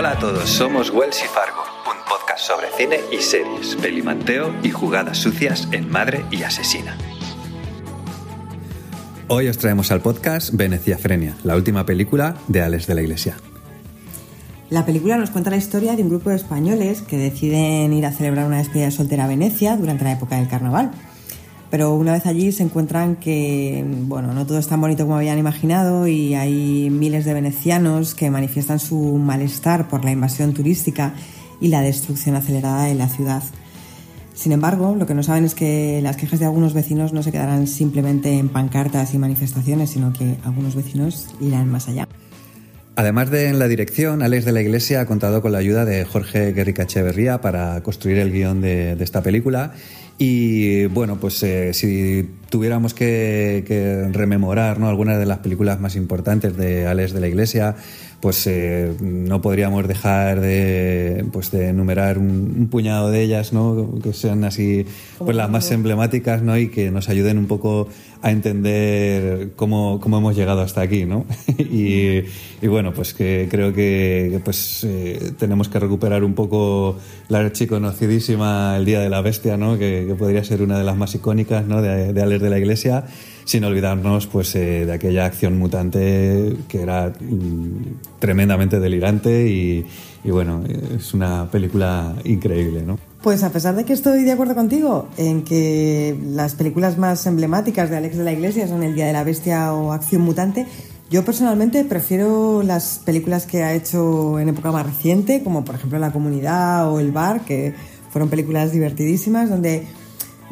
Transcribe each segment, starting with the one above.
Hola a todos, somos Wells y Fargo, un podcast sobre cine y series, pelimanteo y jugadas sucias en Madre y Asesina. Hoy os traemos al podcast Venecia Frenia, la última película de Alex de la Iglesia. La película nos cuenta la historia de un grupo de españoles que deciden ir a celebrar una despedida de soltera a Venecia durante la época del carnaval. Pero una vez allí se encuentran que, bueno, no todo es tan bonito como habían imaginado y hay miles de venecianos que manifiestan su malestar por la invasión turística y la destrucción acelerada de la ciudad. Sin embargo, lo que no saben es que las quejas de algunos vecinos no se quedarán simplemente en pancartas y manifestaciones, sino que algunos vecinos irán más allá. Además de en la dirección, Alex de la Iglesia ha contado con la ayuda de Jorge Guerrica Echeverría para construir el guion de, de esta película y bueno, pues eh, si tuviéramos que, rememorar ¿no? algunas de las películas más importantes de Alex de la Iglesia, pues eh, no podríamos dejar de, pues de enumerar un, puñado de ellas, ¿no? que sean así pues las más emblemáticas ¿no? y que nos ayuden un poco a entender cómo, cómo hemos llegado hasta aquí. ¿no? y, y, bueno, pues que creo que pues, eh, tenemos que recuperar un poco la archiconocidísima El Día de la Bestia, ¿no? que, podría ser una de las más icónicas de, de Alex de la Iglesia sin olvidarnos pues eh, de aquella acción mutante que era mm, tremendamente delirante y, bueno, es una película increíble, ¿no? Pues a pesar de que estoy de acuerdo contigo en que las películas más emblemáticas de Alex de la Iglesia son El Día de la Bestia o Acción Mutante, yo personalmente prefiero las películas que ha hecho en época más reciente, como por ejemplo La Comunidad o El Bar, que fueron películas divertidísimas, donde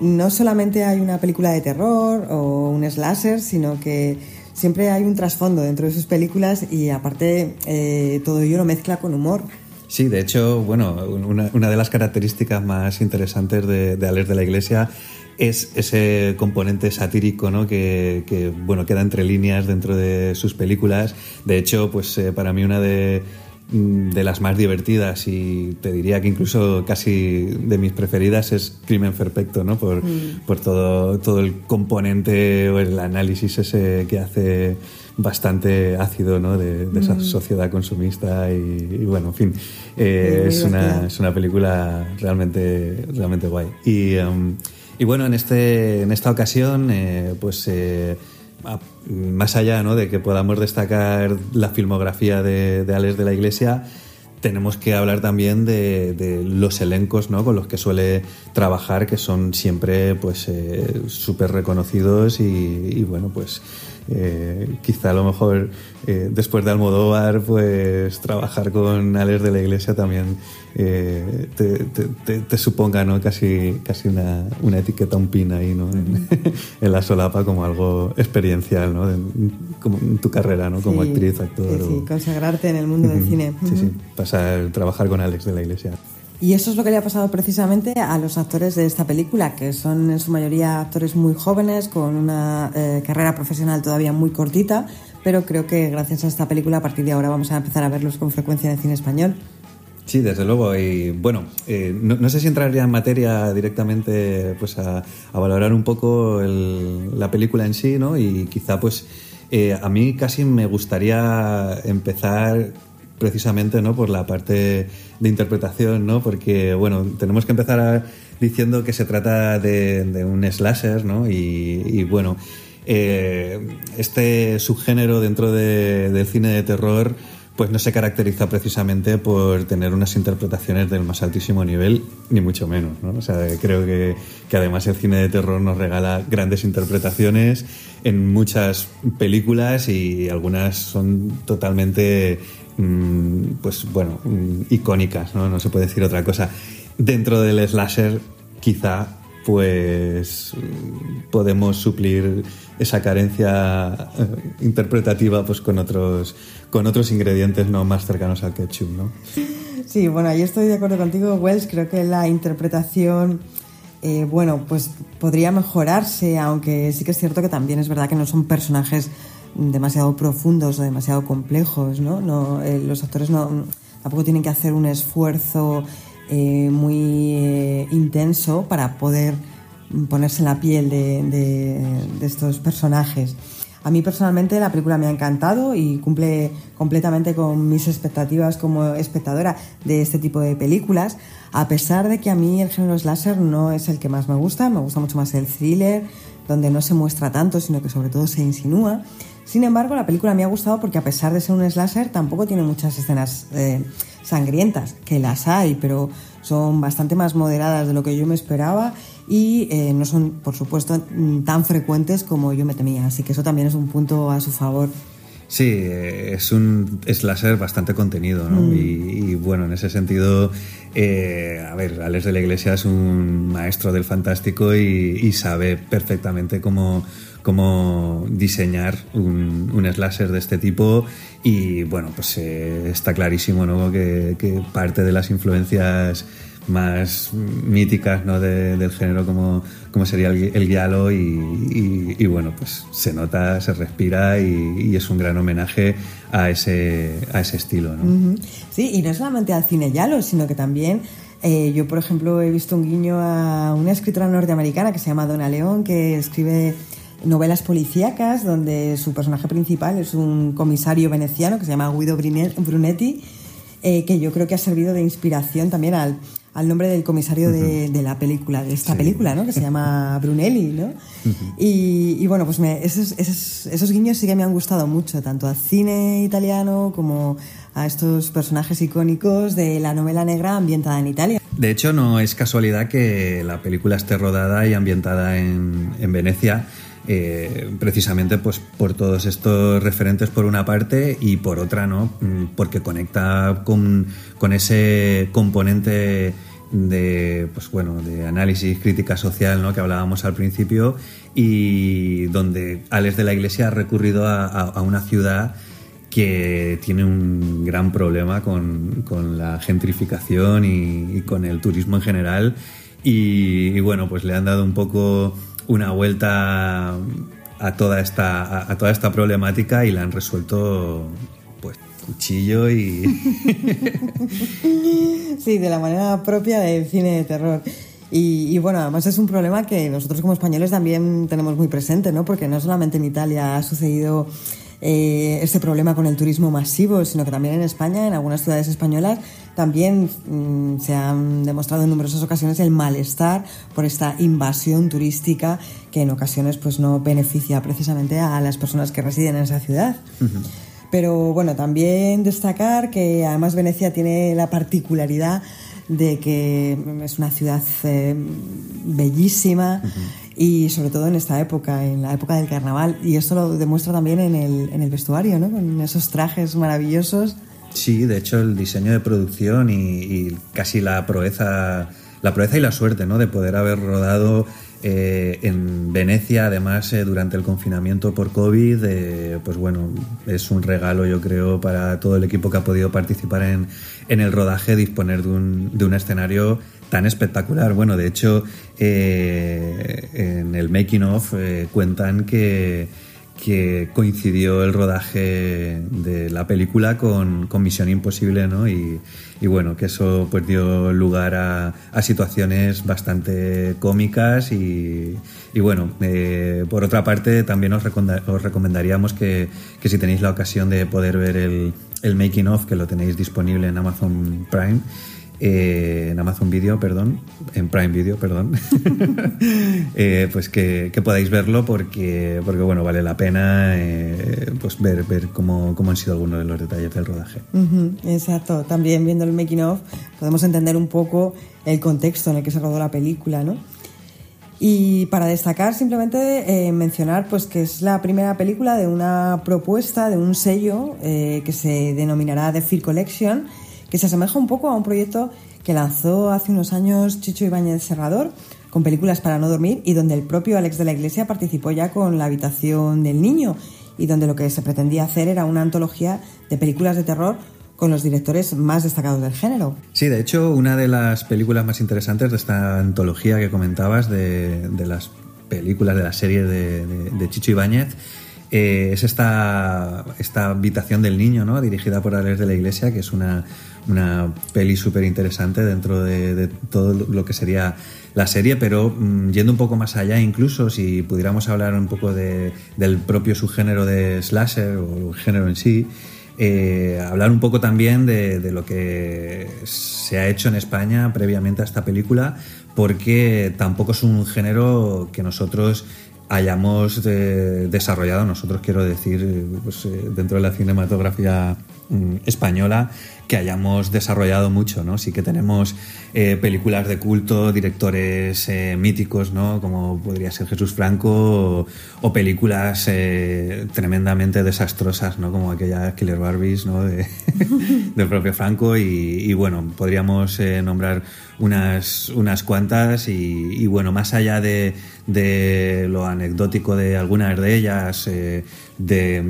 no solamente hay una película de terror o un slasher, sino que siempre hay un trasfondo dentro de sus películas y aparte eh, todo ello lo mezcla con humor. Sí, de hecho, bueno, una, de las características más interesantes de, de de la Iglesia es ese componente satírico ¿no? que, bueno, queda entre líneas dentro de sus películas. De hecho, pues eh, para mí una de de las más divertidas y te diría que incluso casi de mis preferidas es Crimen Perfecto, ¿no? Por, mm. por todo, todo el componente o el análisis ese que hace bastante ácido ¿no? de, esa mm. sociedad consumista y, bueno, en fin, eh, es, una, es, una, película realmente, realmente guay. Y, um, y bueno, en, este, en esta ocasión, eh, pues... Eh, más allá ¿no? de que podamos destacar la filmografía de, de Alex de la Iglesia, tenemos que hablar también de, los elencos ¿no? con los que suele trabajar, que son siempre pues eh, súper reconocidos y, bueno, pues eh, quizá a lo mejor eh, después de Almodóvar, pues trabajar con Alex de la Iglesia también eh, te, suponga ¿no? casi, casi una, una, etiqueta, un pin ahí ¿no? en, la solapa como algo experiencial ¿no? como en tu carrera ¿no? como actriz, actor. Sí, consagrarte en el mundo del cine. Sí, sí, pasar, trabajar con Alex de la Iglesia. Y eso es lo que le ha pasado precisamente a los actores de esta película, que son en su mayoría actores muy jóvenes, con una eh, carrera profesional todavía muy cortita, pero creo que gracias a esta película a partir de ahora vamos a empezar a verlos con frecuencia en el cine español. Sí, desde luego. Y bueno, eh, no, sé si entraría en materia directamente pues a, valorar un poco la película en sí, ¿no? Y quizá pues eh, a mí casi me gustaría empezar precisamente ¿no? por la parte de interpretación, ¿no? porque bueno, tenemos que empezar diciendo que se trata de, un slasher ¿no? y, bueno, eh, este subgénero dentro del cine de terror pues no se caracteriza precisamente por tener unas interpretaciones del más altísimo nivel, ni mucho menos. ¿no? O sea, creo que, que, además el cine de terror nos regala grandes interpretaciones en muchas películas y algunas son totalmente pues bueno, mm, icónicas, ¿no? No se puede decir otra cosa. Dentro del slasher, quizá, pues mm, podemos suplir esa carencia eh, interpretativa pues con otros con otros ingredientes no más cercanos al ketchup, ¿no? Sí, bueno, ahí estoy de acuerdo contigo, Wells. Creo que la interpretación, eh, bueno, pues podría mejorarse, aunque sí que es cierto que también es verdad que no son personajes demasiado profundos o demasiado complejos, ¿no? no eh, los actores no, tampoco tienen que hacer un esfuerzo eh, muy eh, intenso para poder ponerse en la piel de, estos personajes. A mí personalmente la película me ha encantado y cumple completamente con mis expectativas como espectadora de este tipo de películas, a pesar de que a mí el género slasher no es el que más me gusta, me gusta mucho más el thriller, donde no se muestra tanto, sino que sobre todo se insinúa. Sin embargo, la película me ha gustado porque a pesar de ser un slasher, tampoco tiene muchas escenas eh, sangrientas, que las hay, pero son bastante más moderadas de lo que yo me esperaba y eh, no son, por supuesto, tan frecuentes como yo me temía. Así que eso también es un punto a su favor. Sí, eh, es un slasher bastante contenido, ¿no? Mm. Y, bueno, en ese sentido, eh, a ver, Alex de la Iglesia es un maestro del fantástico y, sabe perfectamente cómo, cómo diseñar un, un, slasher de este tipo y bueno, pues está clarísimo ¿no? que, parte de las influencias más míticas ¿no? del género como, como sería el, el y, bueno, pues se nota, se respira y, es un gran homenaje a ese, a ese estilo. ¿no? Sí, y no solamente al cine giallo, sino que también eh, yo, por ejemplo, he visto un guiño a una escritora norteamericana que se llama Donna León, que escribe novelas policíacas donde su personaje principal es un comisario veneciano que se llama Guido Brunetti, eh, que yo creo que ha servido de inspiración también al, al nombre del comisario de, la película, de esta película, ¿no? Que se llama Brunelli, ¿no? y, bueno, pues esos, esos, guiños sí que me han gustado mucho, tanto al cine italiano como a estos personajes icónicos de la novela negra ambientada en Italia. De hecho, no es casualidad que la película esté rodada y ambientada en, en Venecia. Eh, precisamente pues por todos estos referentes por una parte y por otra no mm, porque conecta con, con ese componente de, pues bueno, de análisis, crítica social, ¿no? que hablábamos al principio, y donde Alex de la Iglesia ha recurrido a, una ciudad que tiene un gran problema con, la gentrificación y, con el turismo en general. Y, bueno, pues le han dado un poco una vuelta a toda esta, a toda esta problemática y la han resuelto cuchillo y... sí, de la manera propia del cine de terror. Y, bueno, además es un problema que nosotros como españoles también tenemos muy presente, ¿no? Porque no solamente en Italia ha sucedido eh, este problema con el turismo masivo, sino que también en España, en algunas ciudades españolas, también mm, se han demostrado en numerosas ocasiones el malestar por esta invasión turística que en ocasiones pues no beneficia precisamente a las personas que residen en esa ciudad. Pero bueno, también destacar que además Venecia tiene la particularidad de que es una ciudad eh, bellísima y sobre todo en esta época, en la época del carnaval. Y esto lo demuestra también en el, en el vestuario, ¿no? Con esos trajes maravillosos. Sí, de hecho el diseño de producción y, y casi la proeza, la proeza y la suerte, ¿no? De poder haber rodado eh, en Venecia, además, eh, durante el confinamiento por COVID, eh, pues bueno, es un regalo, yo creo, para todo el equipo que ha podido participar en, en el rodaje, disponer de un, de un, escenario tan espectacular. Bueno, de hecho, en el making of cuentan que que coincidió el rodaje de la película con, con Misión Imposible, ¿no? Y, bueno, que eso pues dio lugar a, situaciones bastante cómicas y, y bueno, eh, por otra parte también os, os recomendaríamos que, que, si tenéis la ocasión de poder ver el, el making of, que lo tenéis disponible en Amazon Prime, eh, en Amazon Video, perdón, en Prime Video, perdón, eh, pues que, podáis verlo porque, porque bueno, vale la pena eh, pues ver, ver cómo, cómo, han sido algunos de los detalles del rodaje. exacto, también viendo el making of podemos entender un poco el contexto en el que se rodó la película, ¿no? Y para destacar, simplemente mencionar pues que es la primera película de una propuesta, de un sello que se denominará The Fear Collection que se asemeja un poco a un proyecto que lanzó hace unos años Chicho Ibáñez Serrador con películas para no dormir y donde el propio Alex de la Iglesia participó ya con La habitación del niño y donde lo que se pretendía hacer era una antología de películas de terror con los directores más destacados del género. Sí, de hecho, una de las películas más interesantes de esta antología que comentabas de, las películas de la serie de, de Chicho Ibáñez eh, es esta, esta habitación del niño, ¿no? dirigida por Alex de la Iglesia, que es una, una peli súper interesante dentro de, todo lo que sería la serie, pero mm, yendo un poco más allá, incluso si pudiéramos hablar un poco de, del propio subgénero de slasher o el género en sí, eh, hablar un poco también de, lo que se ha hecho en España previamente a esta película, porque tampoco es un género que nosotros hayamos eh, desarrollado, nosotros quiero decir, pues, eh, dentro de la cinematografía española, que hayamos desarrollado mucho, ¿no? Sí que tenemos eh, películas de culto, directores míticos, ¿no? Como podría ser Jesús Franco, o, películas tremendamente desastrosas, ¿no? Como aquella Killer Barbies, ¿no? De, del propio Franco, y, bueno, podríamos nombrar unas, unas cuantas y, bueno, más allá de, de, lo anecdótico de algunas de ellas, eh, de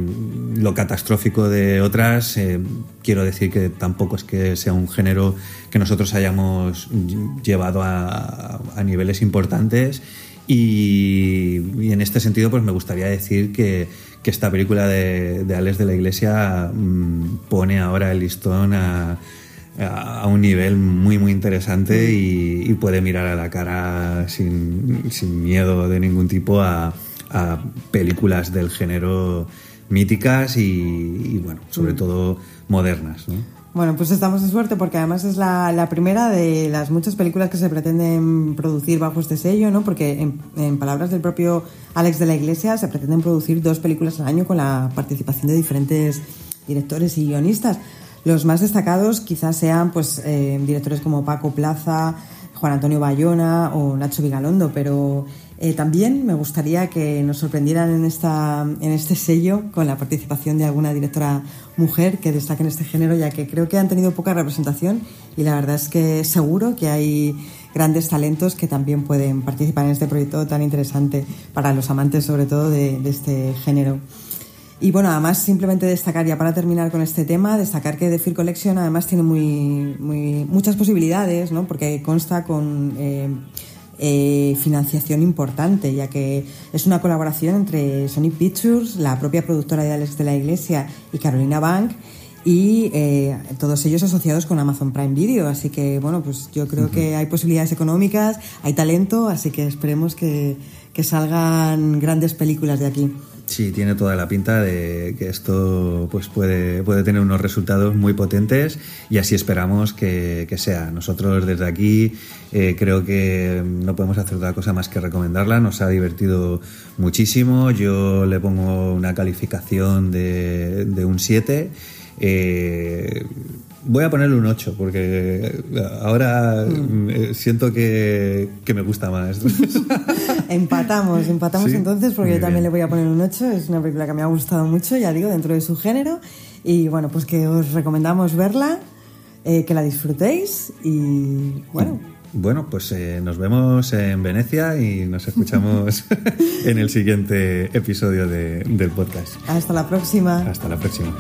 lo catastrófico de otras, eh, quiero decir que tampoco es que sea un género que nosotros hayamos llevado a, a niveles importantes. Y, en este sentido pues me gustaría decir que, que esta película de, de Alex de la Iglesia mm, pone ahora el listón a a un nivel muy muy interesante y, puede mirar a la cara sin, miedo de ningún tipo a, películas del género míticas y, bueno, sobre mm. todo modernas. Bueno, pues estamos de suerte porque además es la, primera de las muchas películas que se pretenden producir bajo este sello, ¿no? Porque en, en, palabras del propio Alex de la Iglesia se pretenden producir dos películas al año con la participación de diferentes directores y guionistas. Los más destacados quizás sean pues eh, directores como Paco Plaza, Juan Antonio Bayona o Nacho Vigalondo, pero eh, también me gustaría que nos sorprendieran en, esta, en este sello con la participación de alguna directora mujer que destaque en este género, ya que creo que han tenido poca representación y la verdad es que seguro que hay grandes talentos que también pueden participar en este proyecto tan interesante para los amantes sobre todo de este género. Y bueno, además simplemente destacar, ya para terminar con este tema, destacar que The Fear Collection además tiene muy, muchas posibilidades, ¿no? porque consta con eh, eh, financiación importante, ya que es una colaboración entre Sony Pictures, la propia productora de Alex de la Iglesia y Carolina Bank, y eh, todos ellos asociados con Amazon Prime Video. Así que, bueno, pues yo creo que hay posibilidades económicas, hay talento, así que esperemos que, que salgan grandes películas de aquí. Sí, tiene toda la pinta de que esto pues puede, puede tener unos resultados muy potentes y así esperamos que, sea. Nosotros desde aquí eh, creo que no podemos hacer otra cosa más que recomendarla. Nos ha divertido muchísimo. Yo le pongo una calificación de, de un 7. Eh, Voy a ponerle un 8 porque ahora mm. eh, siento que, me gusta más. empatamos, empatamos entonces porque yo también le voy a poner un 8. Es una película que me ha gustado mucho, ya digo, dentro de su género. Y bueno, pues que os recomendamos verla, eh, que la disfrutéis y bueno. Bueno, pues eh, nos vemos en Venecia y nos escuchamos en el siguiente episodio del podcast. Hasta la próxima. Hasta la próxima.